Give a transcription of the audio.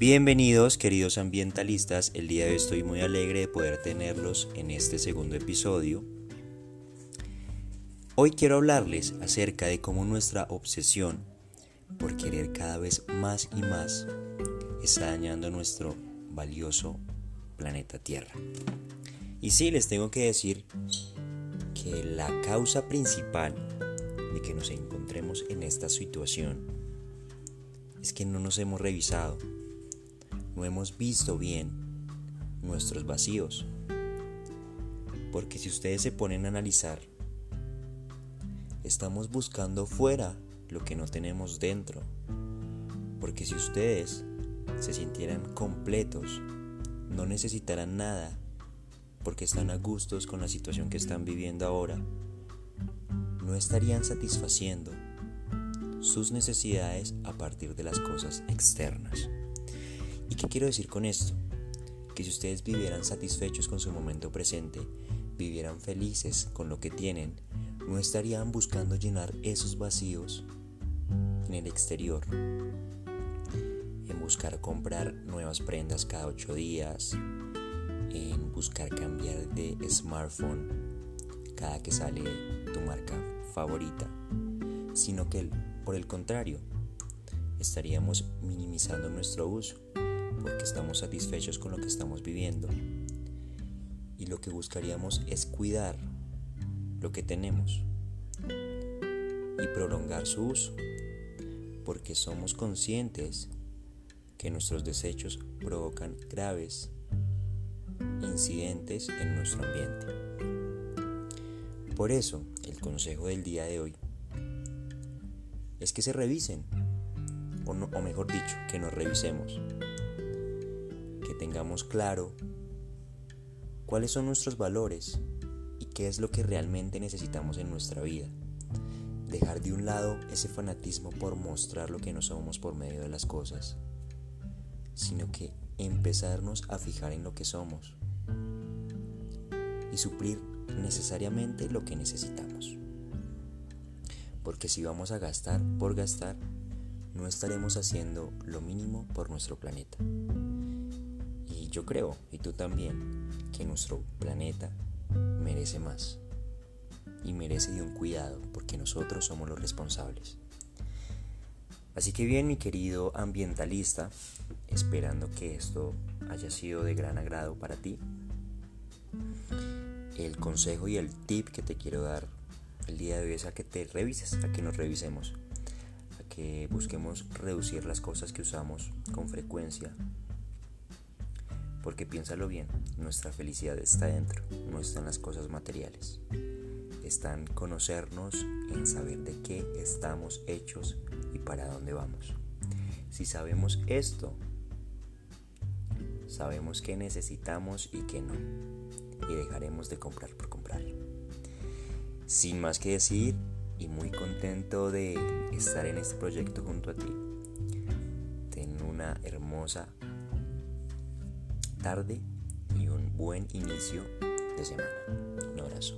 Bienvenidos queridos ambientalistas, el día de hoy estoy muy alegre de poder tenerlos en este segundo episodio. Hoy quiero hablarles acerca de cómo nuestra obsesión por querer cada vez más y más está dañando nuestro valioso planeta Tierra. Y sí, les tengo que decir que la causa principal de que nos encontremos en esta situación es que no nos hemos revisado no hemos visto bien nuestros vacíos. Porque si ustedes se ponen a analizar, estamos buscando fuera lo que no tenemos dentro. Porque si ustedes se sintieran completos, no necesitarán nada, porque están a gustos con la situación que están viviendo ahora, no estarían satisfaciendo sus necesidades a partir de las cosas externas. ¿Y qué quiero decir con esto? Que si ustedes vivieran satisfechos con su momento presente, vivieran felices con lo que tienen, no estarían buscando llenar esos vacíos en el exterior, en buscar comprar nuevas prendas cada ocho días, en buscar cambiar de smartphone cada que sale tu marca favorita, sino que por el contrario, estaríamos minimizando nuestro uso porque estamos satisfechos con lo que estamos viviendo. Y lo que buscaríamos es cuidar lo que tenemos y prolongar su uso, porque somos conscientes que nuestros desechos provocan graves incidentes en nuestro ambiente. Por eso, el consejo del día de hoy es que se revisen, o, mejor dicho, que nos revisemos tengamos claro cuáles son nuestros valores y qué es lo que realmente necesitamos en nuestra vida. Dejar de un lado ese fanatismo por mostrar lo que no somos por medio de las cosas, sino que empezarnos a fijar en lo que somos y suplir necesariamente lo que necesitamos. Porque si vamos a gastar por gastar, no estaremos haciendo lo mínimo por nuestro planeta yo creo, y tú también, que nuestro planeta merece más. Y merece de un cuidado, porque nosotros somos los responsables. Así que bien, mi querido ambientalista, esperando que esto haya sido de gran agrado para ti, el consejo y el tip que te quiero dar el día de hoy es a que te revises, a que nos revisemos, a que busquemos reducir las cosas que usamos con frecuencia porque piénsalo bien, nuestra felicidad está dentro, no está en las cosas materiales. Está en conocernos, en saber de qué estamos hechos y para dónde vamos. Si sabemos esto, sabemos qué necesitamos y qué no. Y dejaremos de comprar por comprar. Sin más que decir, y muy contento de estar en este proyecto junto a ti. Ten una hermosa tarde y un buen inicio de semana. Un abrazo.